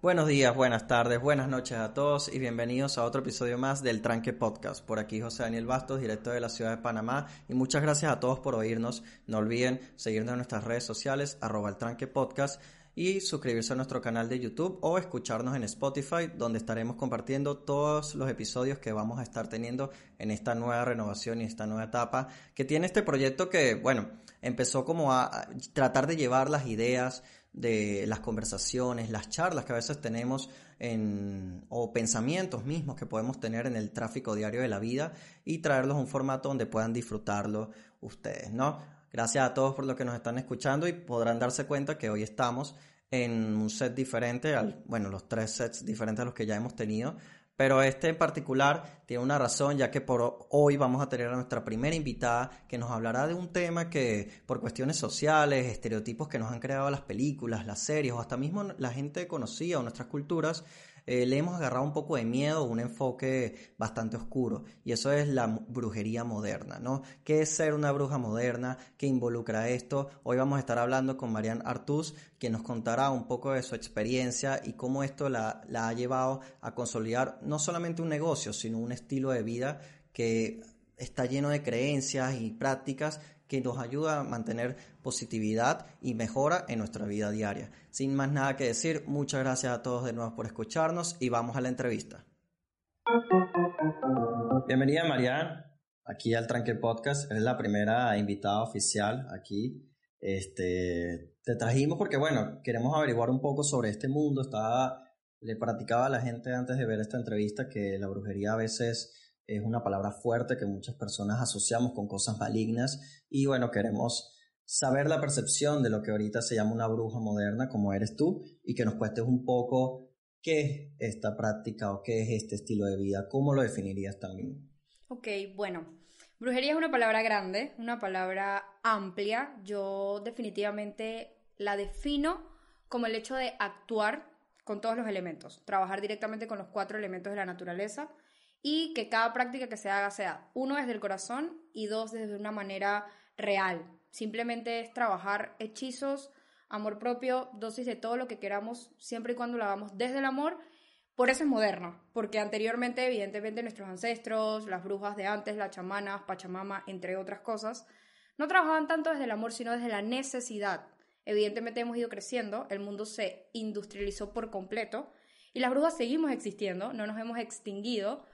Buenos días, buenas tardes, buenas noches a todos y bienvenidos a otro episodio más del Tranque Podcast. Por aquí José Daniel Bastos, director de la ciudad de Panamá y muchas gracias a todos por oírnos. No olviden seguirnos en nuestras redes sociales, arroba el Tranque Podcast y suscribirse a nuestro canal de YouTube o escucharnos en Spotify, donde estaremos compartiendo todos los episodios que vamos a estar teniendo en esta nueva renovación y esta nueva etapa que tiene este proyecto que, bueno, empezó como a tratar de llevar las ideas, de las conversaciones, las charlas que a veces tenemos en, o pensamientos mismos que podemos tener en el tráfico diario de la vida y traerlos a un formato donde puedan disfrutarlo ustedes, ¿no? Gracias a todos por lo que nos están escuchando y podrán darse cuenta que hoy estamos en un set diferente, al, bueno, los tres sets diferentes a los que ya hemos tenido, pero este en particular tiene una razón, ya que por hoy vamos a tener a nuestra primera invitada que nos hablará de un tema que por cuestiones sociales, estereotipos que nos han creado las películas, las series o hasta mismo la gente conocida o nuestras culturas, eh, le hemos agarrado un poco de miedo, un enfoque bastante oscuro, y eso es la brujería moderna, ¿no? ¿Qué es ser una bruja moderna? ¿Qué involucra esto? Hoy vamos a estar hablando con Marianne Artús, quien nos contará un poco de su experiencia y cómo esto la ha llevado a consolidar no solamente un negocio, sino un estilo de vida que está lleno de creencias y prácticas que nos ayuda a mantener positividad y mejora en nuestra vida diaria. Sin más nada que decir, muchas gracias a todos de nuevo por escucharnos y vamos a la entrevista. Bienvenida Marianne, aquí al Tranque Podcast, eres la primera invitada oficial aquí. Este, te trajimos porque, bueno, queremos averiguar un poco sobre este mundo. Estaba, le practicaba a la gente antes de ver esta entrevista que la brujería a veces es una palabra fuerte que muchas personas asociamos con cosas malignas y bueno, queremos saber la percepción de lo que ahorita se llama una bruja moderna como eres tú y que nos cuentes un poco qué es esta práctica o qué es este estilo de vida, cómo lo definirías también. Ok, bueno, brujería es una palabra grande, una palabra amplia, yo definitivamente la defino como el hecho de actuar con todos los elementos, trabajar directamente con los cuatro elementos de la naturaleza, y que cada práctica que se haga sea, uno, desde el corazón y dos, desde una manera real. Simplemente es trabajar hechizos, amor propio, dosis de todo lo que queramos, siempre y cuando lo hagamos desde el amor. Por eso es moderno, porque anteriormente, evidentemente, nuestros ancestros, las brujas de antes, las chamanas, Pachamama, entre otras cosas, no trabajaban tanto desde el amor, sino desde la necesidad. Evidentemente hemos ido creciendo, el mundo se industrializó por completo y las brujas seguimos existiendo, no nos hemos extinguido,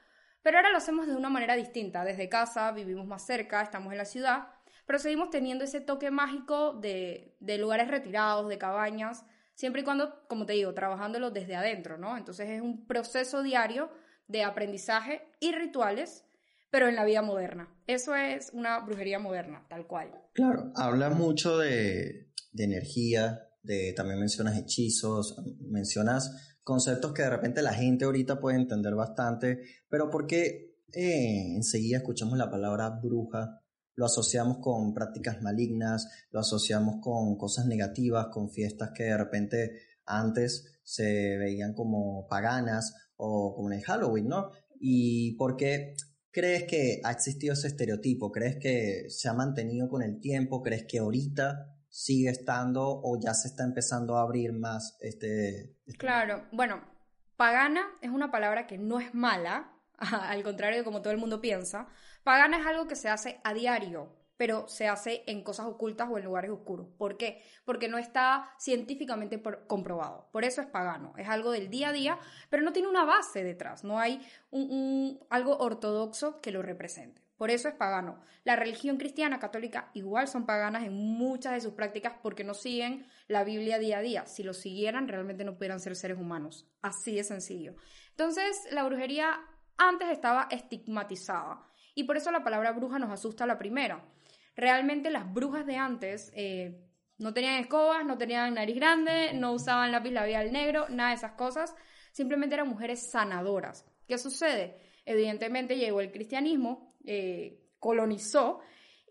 pero ahora lo hacemos de una manera distinta. Desde casa, vivimos más cerca, estamos en la ciudad, pero seguimos teniendo ese toque mágico de, lugares retirados, de cabañas, siempre y cuando, como te digo, trabajándolo desde adentro, ¿no? Entonces es un proceso diario de aprendizaje y rituales, pero en la vida moderna. Eso es una brujería moderna, tal cual. Claro, habla mucho de, de energía, de, también mencionas hechizos, mencionas conceptos que de repente la gente ahorita puede entender bastante, pero ¿por qué eh, enseguida escuchamos la palabra bruja? Lo asociamos con prácticas malignas, lo asociamos con cosas negativas, con fiestas que de repente antes se veían como paganas o como en el Halloween, ¿no? ¿Y por qué crees que ha existido ese estereotipo? ¿Crees que se ha mantenido con el tiempo? ¿Crees que ahorita sigue estando o ya se está empezando a abrir más este, este... Claro, bueno, pagana es una palabra que no es mala, al contrario de como todo el mundo piensa. Pagana es algo que se hace a diario, pero se hace en cosas ocultas o en lugares oscuros. ¿Por qué? Porque no está científicamente comprobado. Por eso es pagano. Es algo del día a día, pero no tiene una base detrás. No hay un, algo ortodoxo que lo represente. Por eso es pagano. La religión cristiana católica igual son paganas en muchas de sus prácticas porque no siguen la Biblia día a día. Si lo siguieran, realmente no pudieran ser seres humanos. Así de sencillo. Entonces, la brujería antes estaba estigmatizada. Y por eso la palabra bruja nos asusta a la primera. Realmente las brujas de antes eh, no tenían escobas, no tenían nariz grande, no usaban lápiz labial negro, nada de esas cosas. Simplemente eran mujeres sanadoras. ¿Qué sucede? Evidentemente llegó el cristianismo, eh, colonizó,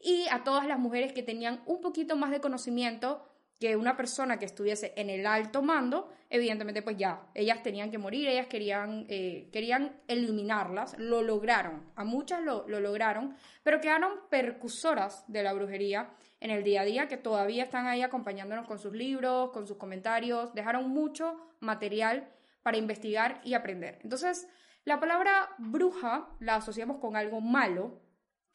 y a todas las mujeres que tenían un poquito más de conocimiento que una persona que estuviese en el alto mando, evidentemente pues ya, ellas tenían que morir, ellas querían, eh, querían eliminarlas, lo lograron, a muchas lo, lo lograron, pero quedaron percusoras de la brujería en el día a día que todavía están ahí acompañándonos con sus libros, con sus comentarios, dejaron mucho material para investigar y aprender. Entonces, la palabra bruja la asociamos con algo malo,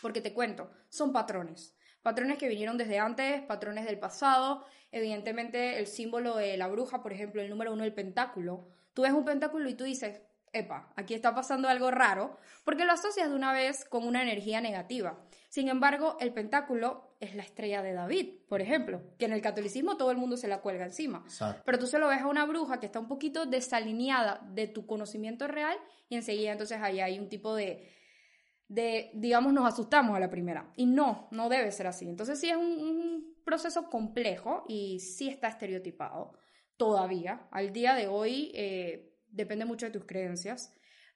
porque te cuento, son patrones. Patrones que vinieron desde antes, patrones del pasado. Evidentemente, el símbolo de la bruja, por ejemplo, el número uno, el pentáculo. Tú ves un pentáculo y tú dices, epa, aquí está pasando algo raro, porque lo asocias de una vez con una energía negativa. Sin embargo, el pentáculo es la estrella de David, por ejemplo, que en el catolicismo todo el mundo se la cuelga encima. Pero tú se lo ves a una bruja que está un poquito desalineada de tu conocimiento real y enseguida entonces ahí hay un tipo de, de, digamos, nos asustamos a la primera. Y no, no debe ser así. Entonces sí es un, proceso complejo y sí está estereotipado todavía. Al día de hoy eh, depende mucho de tus creencias,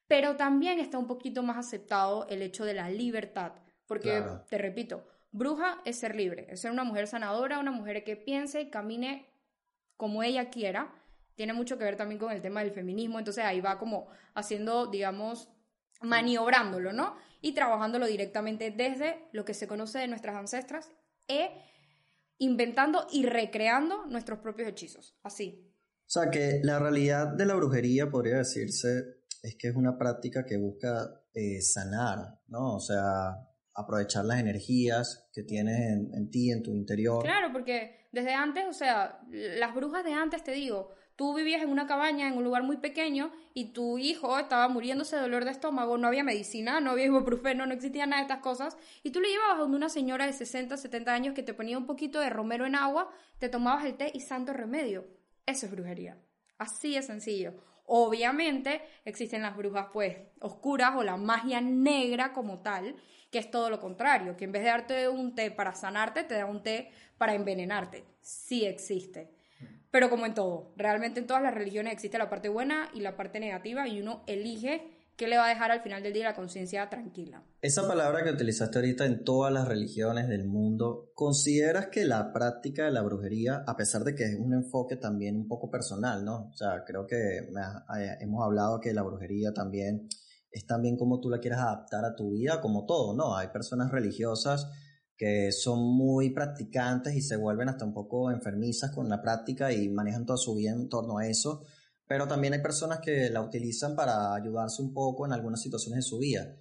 pero también está un poquito más aceptado el hecho de la libertad porque, te repito, bruja es ser libre, es ser una mujer sanadora, una mujer que piense y camine como ella quiera. Tiene mucho que ver también con el tema del feminismo, entonces ahí va como haciendo, digamos, maniobrándolo, ¿no? Y trabajándolo directamente desde lo que se conoce de nuestras ancestras e inventando y recreando nuestros propios hechizos, así. O sea que la realidad de la brujería podría decirse es que es una práctica que busca eh, sanar, ¿no? O sea, aprovechar las energías que tienes en, ti, en tu interior. Claro, porque desde antes, o sea, las brujas de antes, te digo, tú vivías en una cabaña, en un lugar muy pequeño, y tu hijo estaba muriéndose de dolor de estómago, no había medicina, no había ibuprofeno, no existía nada de estas cosas, y tú le llevabas a una señora de 60, 70 años que te ponía un poquito de romero en agua, te tomabas el té y santo remedio. Eso es brujería. Así de sencillo. Obviamente existen las brujas pues oscuras o la magia negra como tal, que es todo lo contrario, que en vez de darte un té para sanarte, te da un té para envenenarte. Sí existe. Pero como en todo, realmente en todas las religiones existe la parte buena y la parte negativa y uno elige qué le va a dejar al final del día la conciencia tranquila. Esa palabra que utilizaste ahorita en todas las religiones del mundo, ¿consideras que la práctica de la brujería, a pesar de que es un enfoque también un poco personal, ¿no? O sea, creo que eh, hemos hablado que la brujería también es también como tú la quieras adaptar a tu vida, como todo, ¿no? Hay personas religiosas que son muy practicantes y se vuelven hasta un poco enfermizas con la práctica y manejan toda su vida en torno a eso, pero también hay personas que la utilizan para ayudarse un poco en algunas situaciones de su vida.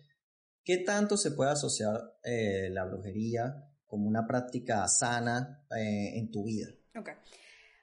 ¿Qué tanto se puede asociar eh, la brujería como una práctica sana eh, en tu vida? Ok.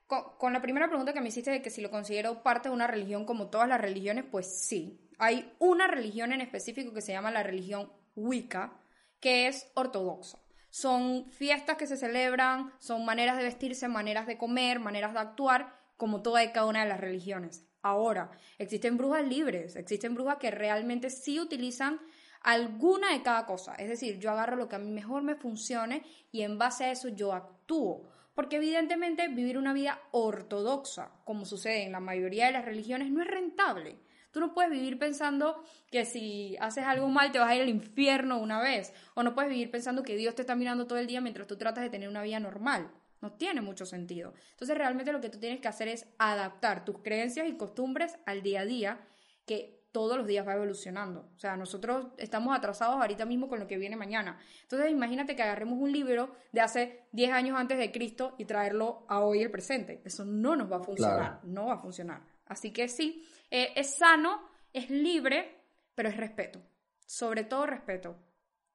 con, la primera pregunta que me hiciste de que si lo considero parte de una religión como todas las religiones, pues sí, hay una religión en específico que se llama la religión Wicca, que es ortodoxa. Son fiestas que se celebran, son maneras de vestirse, maneras de comer, maneras de actuar, como toda y cada una de las religiones. Ahora, existen brujas libres, existen brujas que realmente sí utilizan alguna de cada cosa. Es decir, yo agarro lo que a mí mejor me funcione y en base a eso yo actúo. Porque evidentemente vivir una vida ortodoxa, como sucede en la mayoría de las religiones, no es rentable. Tú no puedes vivir pensando que si haces algo mal te vas a ir al infierno una vez. O no puedes vivir pensando que Dios te está mirando todo el día mientras tú tratas de tener una vida normal. No tiene mucho sentido. Entonces realmente lo que tú tienes que hacer es adaptar tus creencias y costumbres al día a día, que todos los días va evolucionando. O sea, nosotros estamos atrasados ahorita mismo con lo que viene mañana. Entonces imagínate que agarremos un libro de hace 10 años antes de Cristo y traerlo a hoy el presente. Eso no nos va a funcionar. No va a funcionar. Así que sí, eh, es sano, es libre, pero es respeto. Sobre todo respeto.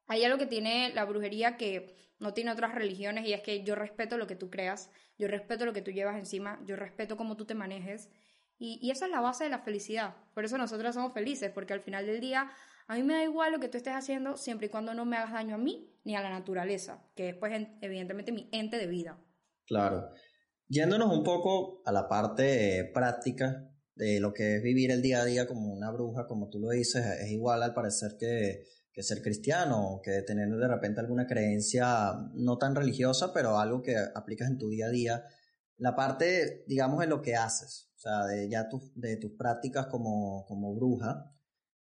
Hay algo que tiene la brujería que no tiene otras religiones y es que yo respeto lo que tú creas, yo respeto lo que tú llevas encima, yo respeto cómo tú te manejes Y, esa es la base de la felicidad. Por eso nosotros somos felices, porque al final del día a mí me da igual lo que tú estés haciendo siempre y cuando no me hagas daño a mí ni a la naturaleza, que es pues evidentemente mi ente de vida. Claro. Yéndonos un poco a la parte eh, práctica de lo que es vivir el día a día como una bruja, como tú lo dices, es igual al parecer que, que ser cristiano, que tener de repente alguna creencia no tan religiosa, pero algo que aplicas en tu día a día. La parte, digamos, de lo que haces, o sea, de ya de tus prácticas como, como bruja,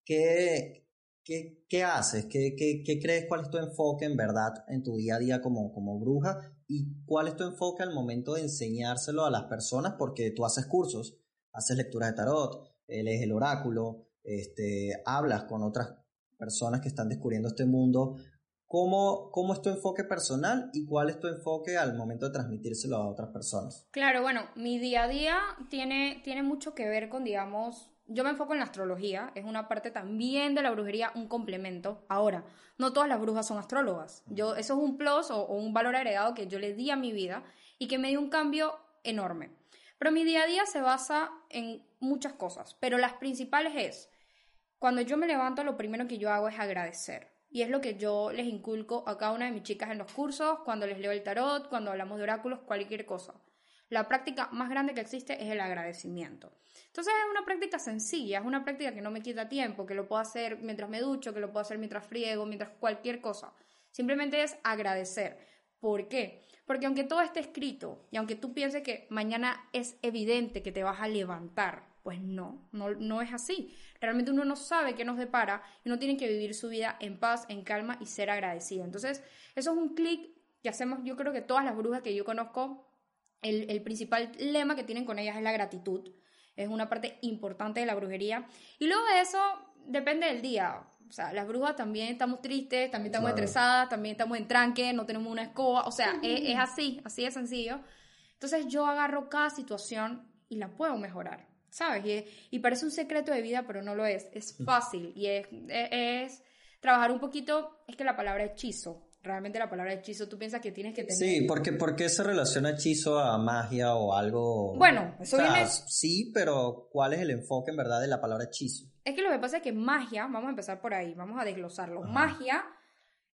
¿qué, ¿Qué, qué haces? ¿Qué, ¿Qué, qué, crees? ¿Cuál es tu enfoque en verdad en tu día a día como, como bruja? ¿Y cuál es tu enfoque al momento de enseñárselo a las personas? Porque tú haces cursos, haces lecturas de tarot, lees el oráculo, este, hablas con otras personas que están descubriendo este mundo. ¿Cómo, ¿Cómo es tu enfoque personal y cuál es tu enfoque al momento de transmitírselo a otras personas? Claro, bueno, mi día a día tiene, tiene mucho que ver con, digamos, yo me enfoco en la astrología, es una parte también de la brujería, un complemento. Ahora, no todas las brujas son astrólogas. Yo, eso es un plus o, un valor agregado que yo le di a mi vida y que me dio un cambio enorme. Pero mi día a día se basa en muchas cosas, pero las principales es, cuando yo me levanto, lo primero que yo hago es agradecer. Y es lo que yo les inculco a cada una de mis chicas en los cursos, cuando les leo el tarot, cuando hablamos de oráculos, cualquier cosa. La práctica más grande que existe es el agradecimiento. Entonces es una práctica sencilla, es una práctica que no me quita tiempo, que lo puedo hacer mientras me ducho, que lo puedo hacer mientras friego, mientras cualquier cosa. Simplemente es agradecer. ¿Por qué? Porque aunque todo esté escrito y aunque tú pienses que mañana es evidente que te vas a levantar, pues no, no, no es así. Realmente uno no sabe qué nos depara y uno tiene que vivir su vida en paz, en calma y ser agradecido. Entonces, eso es un clic que hacemos, yo creo que todas las brujas que yo conozco, el, el principal lema que tienen con ellas es la gratitud es una parte importante de la brujería. Y luego de eso, depende del día. O sea, las brujas también estamos tristes, también estamos estresadas, también estamos en tranque, no tenemos una escoba. O sea, es, así, así de sencillo. Entonces yo agarro cada situación y la puedo mejorar, ¿sabes? Y, y parece un secreto de vida, pero no lo es. Es fácil y es, es trabajar un poquito, es que la palabra hechizo realmente la palabra hechizo tú piensas que tienes que tener. Sí, porque ¿por qué se relaciona hechizo a magia o algo? Bueno, eso viene. Sí, pero ¿cuál es el enfoque en verdad de la palabra hechizo? Es que lo que pasa es que magia, vamos a empezar por ahí, vamos a desglosarlo. Magia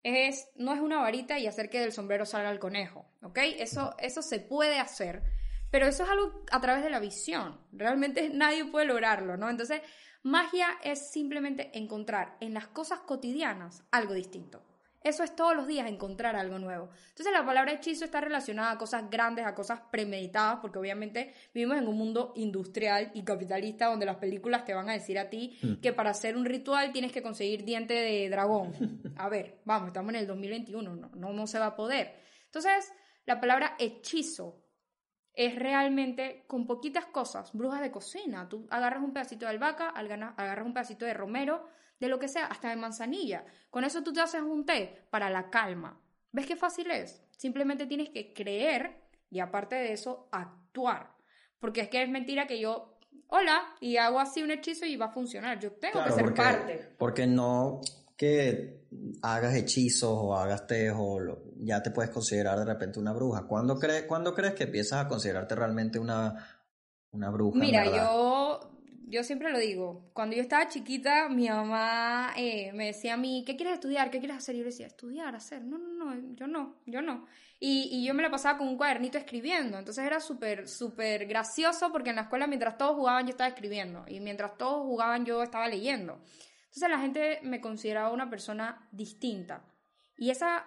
es, no es una varita y hacer que del sombrero salga el conejo, ¿ok? Eso, eso se puede hacer, pero eso es algo a través de la visión. Realmente nadie puede lograrlo, ¿no? Entonces, magia es simplemente encontrar en las cosas cotidianas algo distinto. Eso es todos los días encontrar algo nuevo. Entonces la palabra hechizo está relacionada a cosas grandes, a cosas premeditadas, porque obviamente vivimos en un mundo industrial y capitalista donde las películas te van a decir a ti mm. que para hacer un ritual tienes que conseguir diente de dragón. A ver, vamos, estamos en el 2021, no, no, no se va a poder. Entonces, la palabra hechizo es realmente con poquitas cosas, brujas de cocina. Tú agarras un pedacito de albahaca, agarras un pedacito de romero, de lo que sea, hasta de manzanilla. Con eso tú te haces un té para la calma. ¿Ves qué fácil es? Simplemente tienes que creer y aparte de eso, actuar. Porque es que es mentira que yo, hola, y hago así un hechizo y va a funcionar. Yo tengo que ser parte. Porque no que hagas hechizos o hagas té o ya te puedes considerar de repente una bruja. ¿Cuándo, crees ¿Cuándo crees que empiezas a considerarte realmente una, una bruja? Mira, yo yo siempre lo digo, cuando yo estaba chiquita, mi mamá eh, me decía a mí, ¿qué quieres estudiar? ¿Qué quieres hacer? Y yo decía, estudiar, hacer. No, no, no, yo no, yo no. Y, y yo me la pasaba con un cuadernito escribiendo. Entonces era súper, súper gracioso porque en la escuela mientras todos jugaban yo estaba escribiendo. Y mientras todos jugaban yo estaba leyendo. Entonces la gente me consideraba una persona distinta. Y esa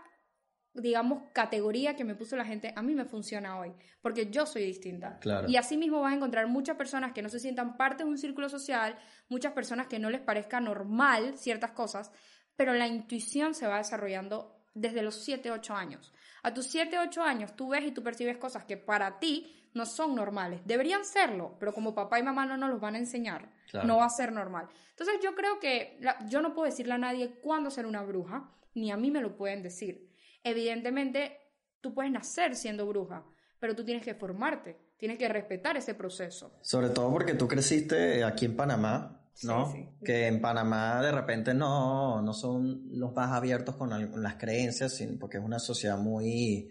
digamos, categoría que me puso la gente, a mí me funciona hoy, porque yo soy distinta. Y así mismo vas a encontrar muchas personas que no se sientan parte de un círculo social, muchas personas que no les parezca normal ciertas cosas, pero la intuición se va desarrollando desde los 7, 8 años. A tus 7, 8 años tú ves y tú percibes cosas que para ti no son normales. Deberían serlo, pero como papá y mamá no nos los van a enseñar, no va a ser normal. Entonces yo creo que yo no puedo decirle a nadie cuándo ser una bruja, ni a mí me lo pueden decir. Evidentemente, tú puedes nacer siendo bruja, pero tú tienes que formarte, tienes que respetar ese proceso. Sobre todo porque tú creciste aquí en Panamá, ¿no? Que en Panamá de repente no, no son los más abiertos con, las creencias, porque es una sociedad muy,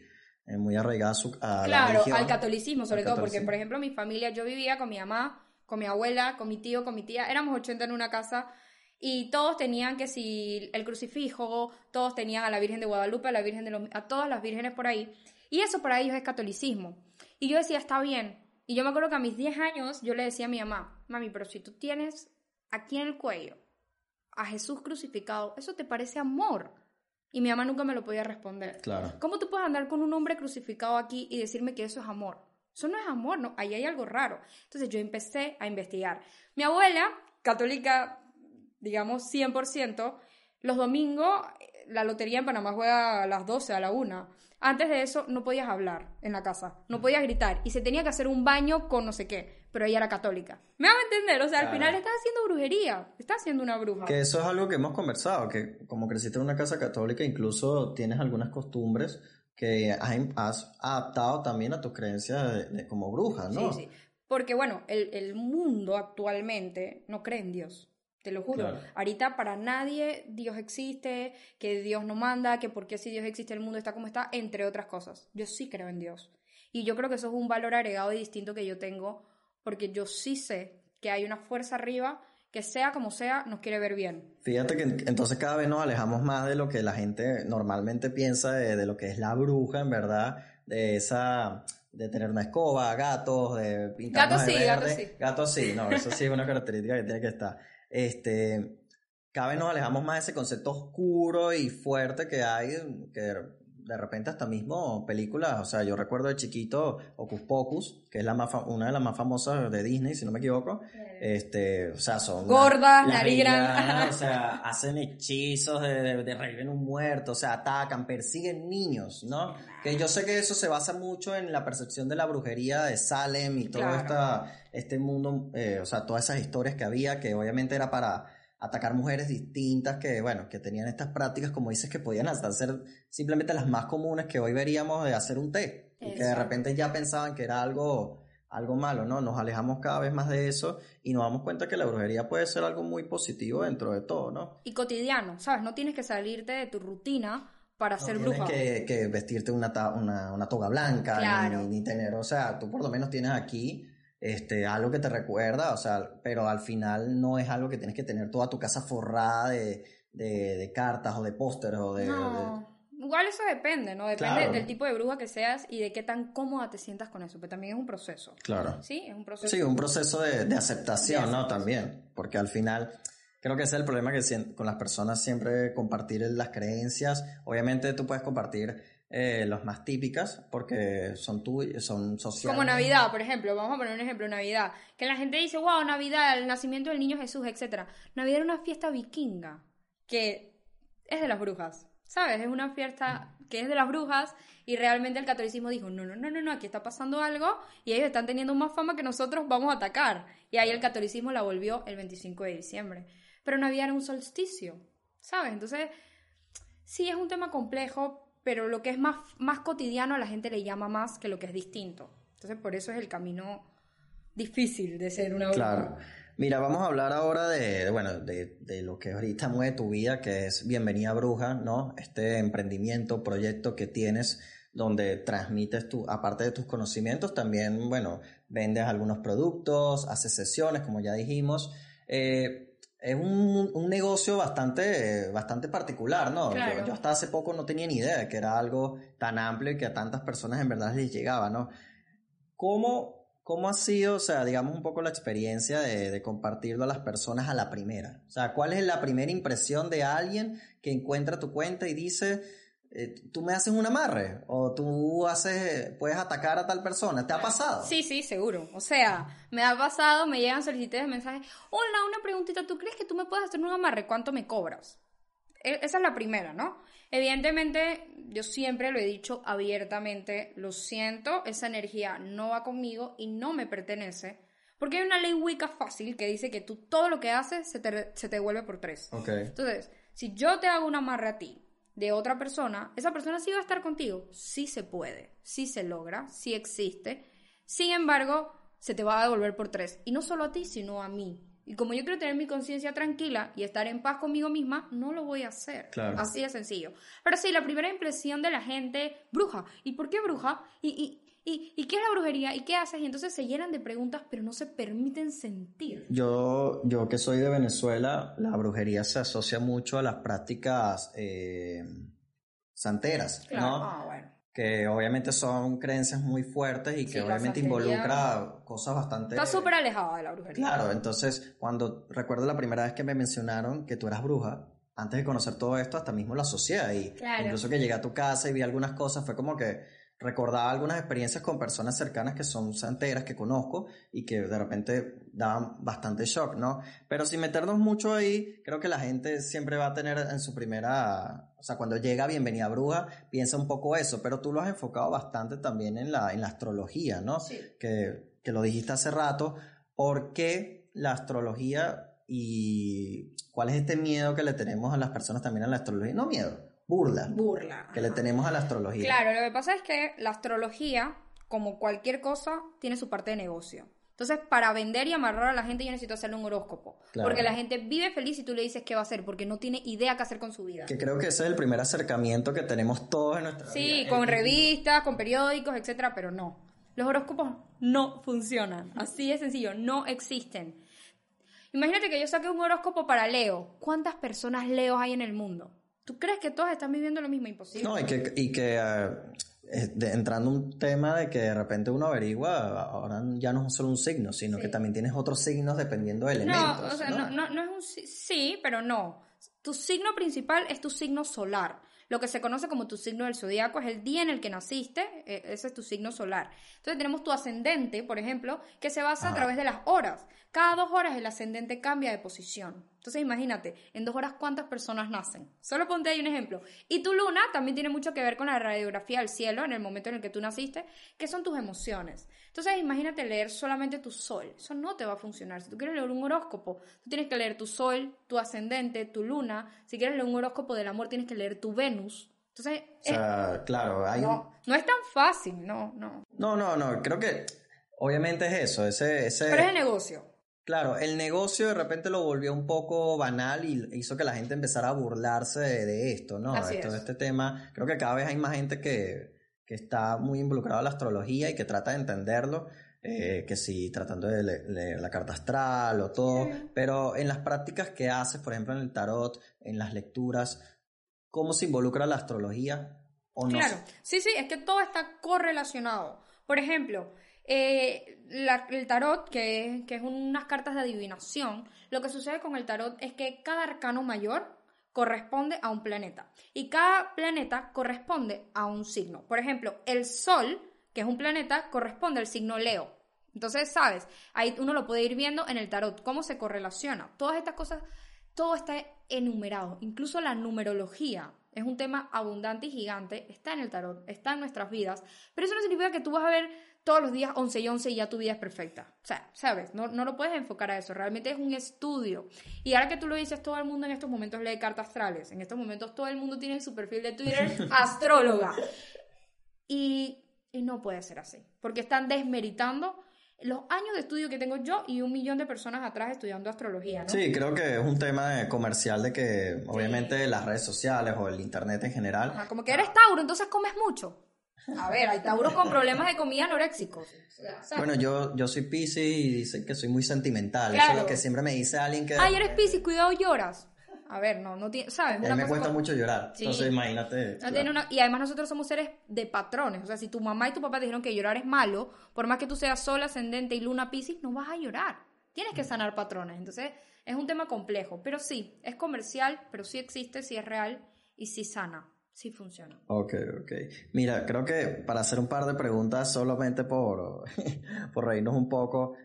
muy arraigada a, claro, al catolicismo, sobre todo, porque, por ejemplo, mi familia, yo vivía con mi mamá con mi abuela, con mi tío, con mi tía. Éramos 80 en una casa y todos tenían que si el crucifijo, todos tenían a la Virgen de Guadalupe, a la Virgen de los, a todas las vírgenes por ahí. Y eso para ellos es catolicismo. Y yo decía, está bien. Y yo me acuerdo que a mis 10 años yo le decía a mi mamá, mami, pero si tú tienes aquí en el cuello a Jesús crucificado, ¿eso te parece amor? Y mi mamá nunca me lo podía responder. Claro. ¿Cómo tú puedes andar con un hombre crucificado aquí y decirme que eso es amor? Eso no es amor, no, ahí hay algo raro. Entonces yo empecé a investigar. Mi abuela, católica, digamos 100%, los domingos la lotería en Panamá juega a las 12, a la 1. Antes de eso no podías hablar en la casa, no podías gritar y se tenía que hacer un baño con no sé qué, pero ella era católica. ¿Me van a entender? O sea, al Claro. final estás haciendo brujería, estás haciendo una bruja. Que eso es algo que hemos conversado, que como creciste en una casa católica, incluso tienes algunas costumbres que has, has adaptado también a tus creencias de- de- como bruja, ¿no? Sí, sí. Porque bueno, el, el mundo actualmente no cree en Dios. Te lo juro. Claro. Ahorita para nadie Dios existe, que Dios no manda, que porque si Dios existe el mundo está como está, entre otras cosas. Yo sí creo en Dios. Y yo creo que eso es un valor agregado y distinto que yo tengo, porque yo sí sé que hay una fuerza arriba que sea como sea, nos quiere ver bien. Fíjate que en- entonces cada vez nos alejamos más de lo que la gente normalmente piensa de, de lo que es la bruja, en verdad, de esa de tener una escoba, gatos, de pintarnos Gatos sí, gatos sí. Gatos sí, no, eso sí es una característica que tiene que estar. Este, cada vez nos alejamos más de ese concepto oscuro y fuerte que hay, que de repente hasta mismo películas, o sea, yo recuerdo de chiquito Hocus Pocus, que es la más una de las más famosas de Disney, si no me equivoco, este, o sea, son Gordas, nariz o sea, hacen hechizos de, de, de reviven un muerto, o sea, atacan, persiguen niños, ¿no? Que yo sé que eso se basa mucho en la percepción de la brujería de Salem y todo Claro. esta, este mundo, eh, o sea, todas esas historias que había, que obviamente era para atacar mujeres distintas que, bueno, que tenían estas prácticas, como dices, que podían hasta ser simplemente las más comunes que hoy veríamos de hacer un té, y que de repente ya pensaban que era algo, algo malo, ¿no? Nos alejamos cada vez más de eso y nos damos cuenta que la brujería puede ser algo muy positivo dentro de todo, ¿no? Y cotidiano, ¿sabes? No tienes que salirte de tu rutina para No ser tienes bruja. que, que vestirte una, ta- una, una toga blanca, Claro. ni, ni tener, o sea, tú por lo menos tienes aquí este, algo que te recuerda, o sea, pero al final no es algo que tienes que tener toda tu casa forrada de, de, de cartas o de pósteres o de, igual eso depende, ¿no? Depende Claro. del tipo de bruja que seas y de qué tan cómoda te sientas con eso, pero también es un proceso. Claro. Sí, es un proceso. Sí, un proceso de, de aceptación, ¿no? También, porque al final creo que ese es el problema que con las personas siempre compartir las creencias. Obviamente tú puedes compartir eh, más típicas porque son tú, son sociales. Como Navidad, por ejemplo, vamos a poner un ejemplo, Navidad, que la gente dice, wow, Navidad, el nacimiento del niño Jesús, etc. Navidad era una fiesta vikinga, que es de las brujas, ¿sabes? Es una fiesta que es de las brujas y realmente el catolicismo dijo, no, no, no, no, no, aquí está pasando algo y ellos están teniendo más fama que nosotros vamos a atacar. Y ahí el catolicismo la volvió el 25 de diciembre. Pero Navidad era un solsticio, ¿sabes? Entonces, sí es un tema complejo, pero lo que es más, más cotidiano a la gente le llama más que lo que es distinto. Entonces, por eso es el camino difícil de ser una. Claro. Mira, vamos a hablar ahora de, de, bueno, de, de lo que ahorita mueve tu vida, que es Bienvenida Bruja, ¿no? Este emprendimiento, proyecto que tienes donde transmites tu, aparte de tus conocimientos, también, bueno, vendes algunos productos, haces sesiones, como ya dijimos. Eh, es un, un negocio bastante, bastante particular, ¿no? Claro. Yo, yo hasta hace poco no tenía ni idea de que era algo tan amplio y que a tantas personas en verdad les llegaba, ¿no? ¿Cómo, ¿Cómo ha sido, o sea, digamos un poco la experiencia de, de compartirlo a las personas a la primera? O sea, ¿cuál es la primera impresión de alguien que encuentra tu cuenta y dice, eh, tú me haces un amarre o tú haces, puedes atacar a tal persona? ¿Te ha pasado? Sí, sí, seguro. O sea, me ha pasado, me llegan solicitudes de mensajes. Hola, una preguntita. ¿Tú crees que tú me puedes hacer un amarre? ¿Cuánto me cobras? E- Esa es la primera, ¿no? Evidentemente, yo siempre lo he dicho abiertamente, lo siento, esa energía no va conmigo y no me pertenece, porque hay una ley Wicca fácil que dice que tú todo lo que haces se te, se te devuelve por tres. Ok. Entonces, si yo te hago un amarre a ti de otra persona, esa persona sí va a estar contigo. Sí se puede, sí se logra, sí existe. Sin embargo, se te va a devolver por tres. Y no solo a ti, sino a mí. Y como yo quiero tener mi conciencia tranquila y estar en paz conmigo misma, no lo voy a hacer. Claro. Así de sencillo. Pero sí, la primera impresión de la gente, bruja. ¿Y por qué bruja? ¿Y, y, ¿Y, ¿Y qué es la brujería? ¿Y qué haces? Y entonces se llenan de preguntas, pero no se permiten sentir. Yo, yo que soy de Venezuela, la brujería se asocia mucho a las prácticas eh, santeras, Claro. ¿no? Ah, bueno. Que obviamente son creencias muy fuertes y que Sí, la obviamente involucra cosas bastante... Está súper alejada de la brujería. Claro, entonces cuando recuerdo la primera vez que me mencionaron que tú eras bruja, antes de conocer todo esto, hasta mismo lo asocié y Claro. incluso que llegué a tu casa y vi algunas cosas, fue como que recordaba algunas experiencias con personas cercanas que son santeras, que conozco y que de repente daban bastante shock, ¿no? Pero sin meternos mucho ahí, creo que la gente siempre va a tener en su primera, o sea, cuando llega Bienvenida Bruja, piensa un poco eso, pero tú lo has enfocado bastante también en la, en la astrología, ¿no? Sí. que, que lo dijiste hace rato, ¿por qué la astrología y cuál es este miedo que le tenemos a las personas también a la astrología? No miedo, burla Burla. que le tenemos a la astrología. Claro, lo que pasa es que la astrología, como cualquier cosa, tiene su parte de negocio. Entonces, para vender y amarrar a la gente, yo necesito hacerle un horóscopo. Claro. Porque la gente vive feliz y tú le dices qué va a hacer, porque no tiene idea qué hacer con su vida. Que creo que ese es el primer acercamiento que tenemos todos en nuestra Sí, vida. con revistas, con periódicos, etcétera, pero no. Los horóscopos no funcionan. Así de sencillo, no existen. Imagínate que yo saque un horóscopo para Leo. ¿Cuántas personas Leos hay en el mundo? ¿Tú crees que todos están viviendo lo mismo? Imposible. No, y que, y que de- entrando un tema de que de repente uno averigua, ahora ya no es solo un signo, sino Sí. que también tienes otros signos dependiendo de elementos. No, o sea, ¿no? no, no, no es un sí, pero no. Tu signo principal es tu signo solar. Lo que se conoce como tu signo del zodiaco es el día en el que naciste, eh, ese es tu signo solar. Entonces tenemos tu ascendente, por ejemplo, que se basa a través de las horas. Cada dos horas el ascendente cambia de posición. Entonces imagínate, en dos horas cuántas personas nacen. Solo ponte ahí un ejemplo. Y tu luna también tiene mucho que ver con la radiografía del cielo en el momento en el que tú naciste, que son tus emociones. Entonces imagínate leer solamente tu sol. Eso no te va a funcionar. Si tú quieres leer un horóscopo, tú tienes que leer tu sol, tu ascendente, tu luna. Si quieres leer un horóscopo del amor, tienes que leer tu Venus. Entonces, O sea, claro, hay un- no, no es tan fácil, no, no. No, no, no, creo que obviamente es eso, ese, ese... Pero es el negocio. Claro, el negocio de repente lo volvió un poco banal y hizo que la gente empezara a burlarse de, de esto, ¿no? Así de todo es. este tema. Creo que cada vez hay más gente que, que está muy involucrada en la astrología y que trata de entenderlo, eh, que sí, tratando de le- leer la carta astral o todo, Sí. pero en las prácticas que haces, por ejemplo, en el tarot, en las lecturas, ¿cómo se involucra la astrología? ¿O no Claro, sí, sí, es que todo está correlacionado. Por ejemplo, eh, la- el tarot, que, que es unas cartas de adivinación, lo que sucede con el tarot es que cada arcano mayor corresponde a un planeta y cada planeta corresponde a un signo. Por ejemplo, el Sol, que es un planeta, corresponde al signo Leo. Entonces, sabes, ahí uno lo puede ir viendo en el tarot, cómo se correlaciona. Todas estas cosas, todo está enumerado, incluso la numerología. Es un tema abundante y gigante, está en el tarot, está en nuestras vidas, pero eso no significa que tú vas a ver todos los días 11 y 11 y ya tu vida es perfecta. O sea, ¿sabes? No, no lo puedes enfocar a eso, realmente es un estudio. Y ahora que tú lo dices, todo el mundo en estos momentos lee cartas astrales, en estos momentos todo el mundo tiene en su perfil de Twitter astróloga. Y, y no puede ser así, porque están desmeritando los años de estudio que tengo yo y un millón de personas atrás estudiando astrología, ¿no? Sí, creo que es un tema comercial de que obviamente las redes sociales o el internet en general Ajá, como que eres Tauro, entonces comes mucho. A ver, hay Tauros con problemas de comida anoréxicos. Bueno, yo, yo soy Pisces y dicen que soy muy sentimental. Eso es lo que siempre me dice alguien que... Ay, eres Piscis, cuidado, lloras. A ver, no, no tiene, ¿sabes? a mí me cuesta mucho llorar. Sí. Entonces imagínate. No tiene una- Y además nosotros somos seres de patrones. O sea, si tu mamá y tu papá te dijeron que llorar es malo, por más que tú seas sol, ascendente y luna Piscis, no vas a llorar. Tienes que sanar patrones. Entonces, es un tema complejo. Pero sí, es comercial, pero sí existe, sí es real y sí sana, sí funciona. Ok, ok. Mira, creo que para hacer un par de preguntas solamente por, por reírnos un poco.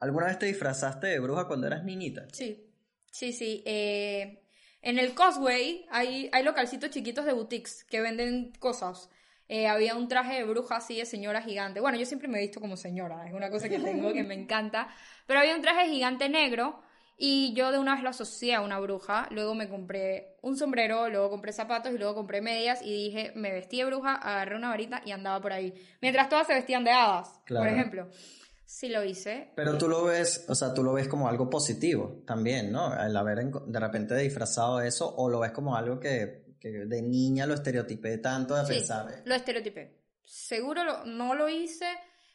¿Alguna vez te disfrazaste de bruja cuando eras niñita? Sí, sí, sí. eh, en el Causeway hay, hay localcitos chiquitos de boutiques que venden cosas. Eh, había un traje de bruja así de señora gigante. Bueno, yo siempre me he visto como señora, es una cosa que tengo que me encanta. Pero había un traje gigante negro y yo de una vez lo asocié a una bruja. Luego me compré un sombrero, luego compré zapatos y luego compré medias y dije, me vestí de bruja, agarré una varita y andaba por ahí. Mientras todas se vestían de hadas, Claro. por ejemplo. Sí lo hice. Pero tú lo ves, o sea, tú lo ves como algo positivo también, ¿no? El haber de repente disfrazado eso, o lo ves como algo que, que de niña lo estereotipé tanto de Sí, pensar. eh, lo estereotipé. seguro no lo hice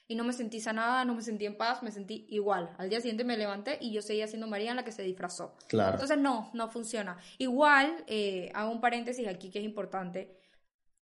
y no me sentí sanada, no me sentí en paz, me sentí igual. Al día siguiente me levanté y yo seguía siendo María en la que se disfrazó. Claro. Entonces no, no funciona. Igual, eh, hago un paréntesis aquí que es importante.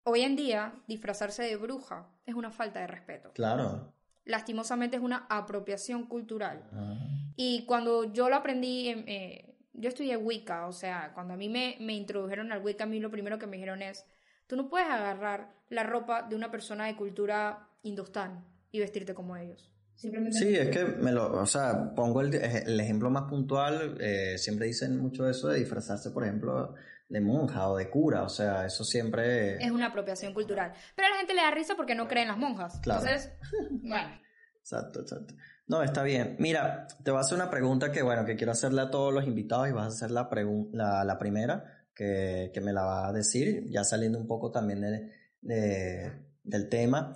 Hoy en día, disfrazarse de bruja es una falta de respeto. Claro. Lastimosamente es una apropiación cultural. Ah. Y cuando yo lo aprendí, eh, yo estudié Wicca, o sea, cuando a mí me, me introdujeron al Wicca, a mí lo primero que me dijeron es, tú no puedes agarrar la ropa de una persona de cultura hindustán y vestirte como ellos. Simplemente Sí, es que me lo, o sea, pongo el, el ejemplo más puntual, eh, siempre dicen mucho eso de disfrazarse, por ejemplo, de monja o de cura, o sea, eso siempre... es una apropiación cultural. Pero a la gente le da risa porque no cree en las monjas. Claro. Entonces, bueno. Exacto, exacto. No, está bien. Mira, te voy a hacer una pregunta que, bueno, que quiero hacerle a todos los invitados y vas a hacer la, la, la primera que, que me la va a decir, ya saliendo un poco también de, de- del tema.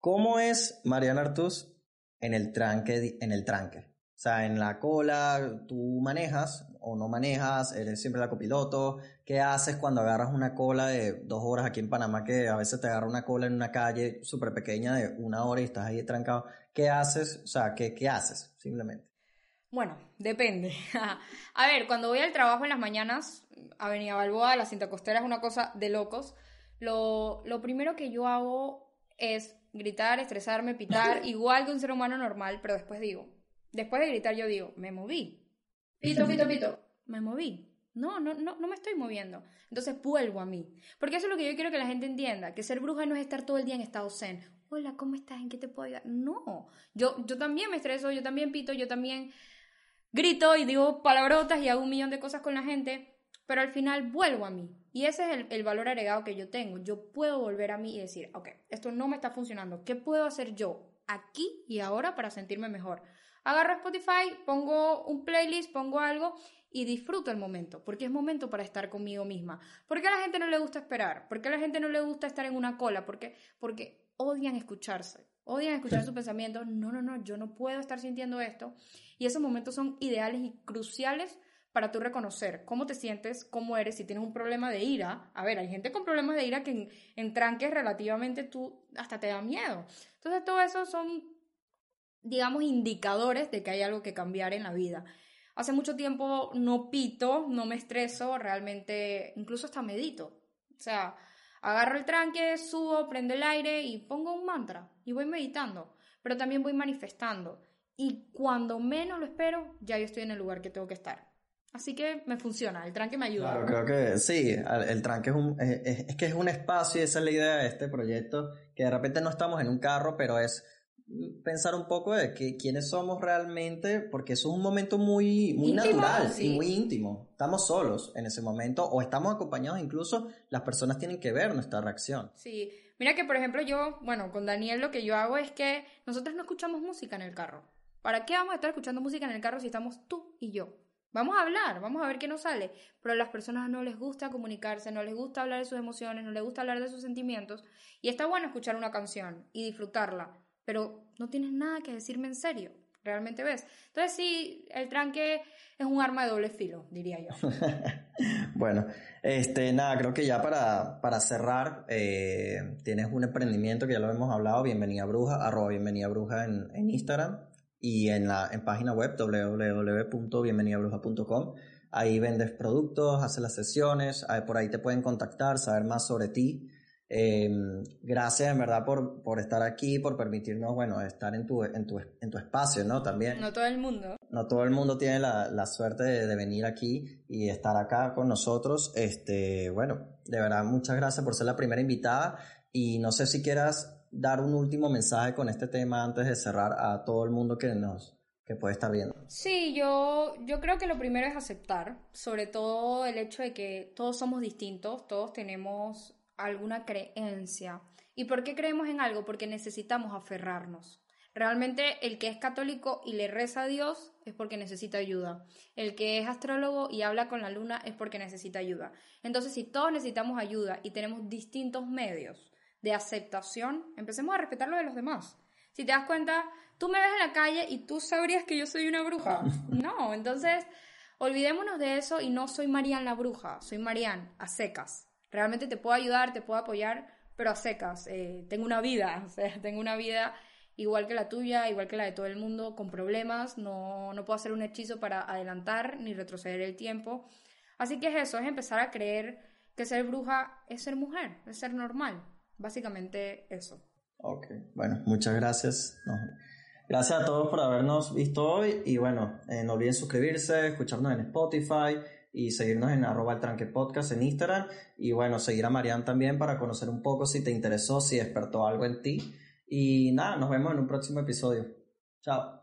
¿Cómo es Mariana Artus en el tranque, en el tranque? O sea, en la cola, ¿tú manejas o no manejas? ¿Eres siempre la copiloto? ¿Qué haces cuando agarras una cola de dos horas aquí en Panamá, que a veces te agarra una cola en una calle súper pequeña de una hora y estás ahí trancado? ¿Qué haces? O sea, ¿qué, qué haces? Simplemente. Bueno, depende. a ver, cuando voy al trabajo en las mañanas, Avenida Balboa, la cinta costera es una cosa de locos. Lo, lo primero que yo hago es gritar, estresarme, pitar, igual que un ser humano normal, pero después digo, después de gritar yo digo, me moví. Pito, pito, pito. Me moví. No, no, no, no me estoy moviendo. Entonces vuelvo a mí. Porque eso es lo que yo quiero que la gente entienda, que ser bruja no es estar todo el día en estado zen. Hola, ¿cómo estás? ¿En qué te puedo ayudar? No, yo, yo también me estreso, yo también pito, yo también grito y digo palabrotas y hago un millón de cosas con la gente, pero al final vuelvo a mí. Y ese es el, el valor agregado que yo tengo. Yo puedo volver a mí y decir, ok, esto no me está funcionando. ¿Qué puedo hacer yo aquí y ahora para sentirme mejor? Agarro Spotify, pongo un playlist, pongo algo y disfruto el momento, porque es momento para estar conmigo misma. ¿Por qué a la gente no le gusta esperar? ¿Por qué a la gente no le gusta estar en una cola? ¿Por qué? Porque odian escucharse, odian escuchar sus pensamientos. No, no, no, yo no puedo estar sintiendo esto. Y esos momentos son ideales y cruciales para tú reconocer cómo te sientes, cómo eres, si tienes un problema de ira. A ver, hay gente con problemas de ira que en, en tranques relativamente tú hasta te da miedo. Entonces, todo eso son, digamos, indicadores de que hay algo que cambiar en la vida. Hace mucho tiempo no pito, no me estreso, realmente, incluso hasta medito. O sea, agarro el tranque, subo, prendo el aire y pongo un mantra y voy meditando, pero también voy manifestando. Y cuando menos lo espero, ya yo estoy en el lugar que tengo que estar. Así que me funciona, el tranque me ayuda. Claro, creo que sí, el tranque es un, es, es- que es un espacio esa es la idea de este proyecto, que de repente no estamos en un carro, pero es pensar un poco de que, quiénes somos realmente, porque eso es un momento muy, muy Íntimo, natural sí. y muy íntimo. Estamos solos en ese momento o estamos acompañados, incluso las personas tienen que ver nuestra reacción. Sí, mira que por ejemplo yo, bueno, con Daniel lo que yo hago es que nosotros no escuchamos música en el carro. ¿Para qué vamos a estar escuchando música en el carro si estamos tú y yo? Vamos a hablar, vamos a ver qué nos sale. Pero a las personas no les gusta comunicarse, no les gusta hablar de sus emociones, no les gusta hablar de sus sentimientos. Y está bueno escuchar una canción y disfrutarla, pero no tienes nada que decirme en serio. ¿Realmente ves? Entonces sí, el tranque es un arma de doble filo, diría yo. Bueno, este, nada, creo que ya para, para cerrar, eh, tienes un emprendimiento que ya lo hemos hablado, Bienvenida Bruja, arroba Bienvenida Bruja en, en Instagram y en la en página web www.bienvenidabruja.com. Ahí vendes productos, haces las sesiones, por ahí te pueden contactar, saber más sobre ti. Eh, gracias en verdad por, por estar aquí, por permitirnos, bueno, estar en tu, en tu, en tu espacio, ¿no? También No todo el mundo. no todo el mundo tiene la, la suerte de, de venir aquí y estar acá con nosotros. Este, bueno, de verdad, muchas gracias por ser la primera invitada y no sé si quieras dar un último mensaje con este tema antes de cerrar a todo el mundo que nos que puede estar viendo. Sí, yo, yo creo que lo primero es aceptar, sobre todo el hecho de que todos somos distintos, todos tenemos alguna creencia. ¿Y por qué creemos en algo? Porque necesitamos aferrarnos. Realmente el que es católico y le reza a Dios es porque necesita ayuda. El que es astrólogo y habla con la luna es porque necesita ayuda. Entonces, si todos necesitamos ayuda y tenemos distintos medios de aceptación, empecemos a respetar lo de los demás. Si te das cuenta, tú me ves en la calle y tú sabrías que yo soy una bruja. No, entonces olvidémonos de eso y no soy Marian la bruja, soy Marian a secas. Realmente te puedo ayudar, te puedo apoyar, pero a secas. Eh, tengo una vida, tengo una vida igual que la tuya, igual que la de todo el mundo, con problemas. No, no puedo hacer un hechizo para adelantar ni retroceder el tiempo. Así que es eso, es empezar a creer que ser bruja es ser mujer, es ser normal. Básicamente eso. Ok, bueno, muchas gracias. Gracias a todos por habernos visto hoy y bueno, eh, no olviden suscribirse, escucharnos en Spotify y seguirnos en arroba el tranque podcast en Instagram y bueno, seguir a Marian también para conocer un poco si te interesó, si despertó algo en ti y nada, nos vemos en un próximo episodio. Chao.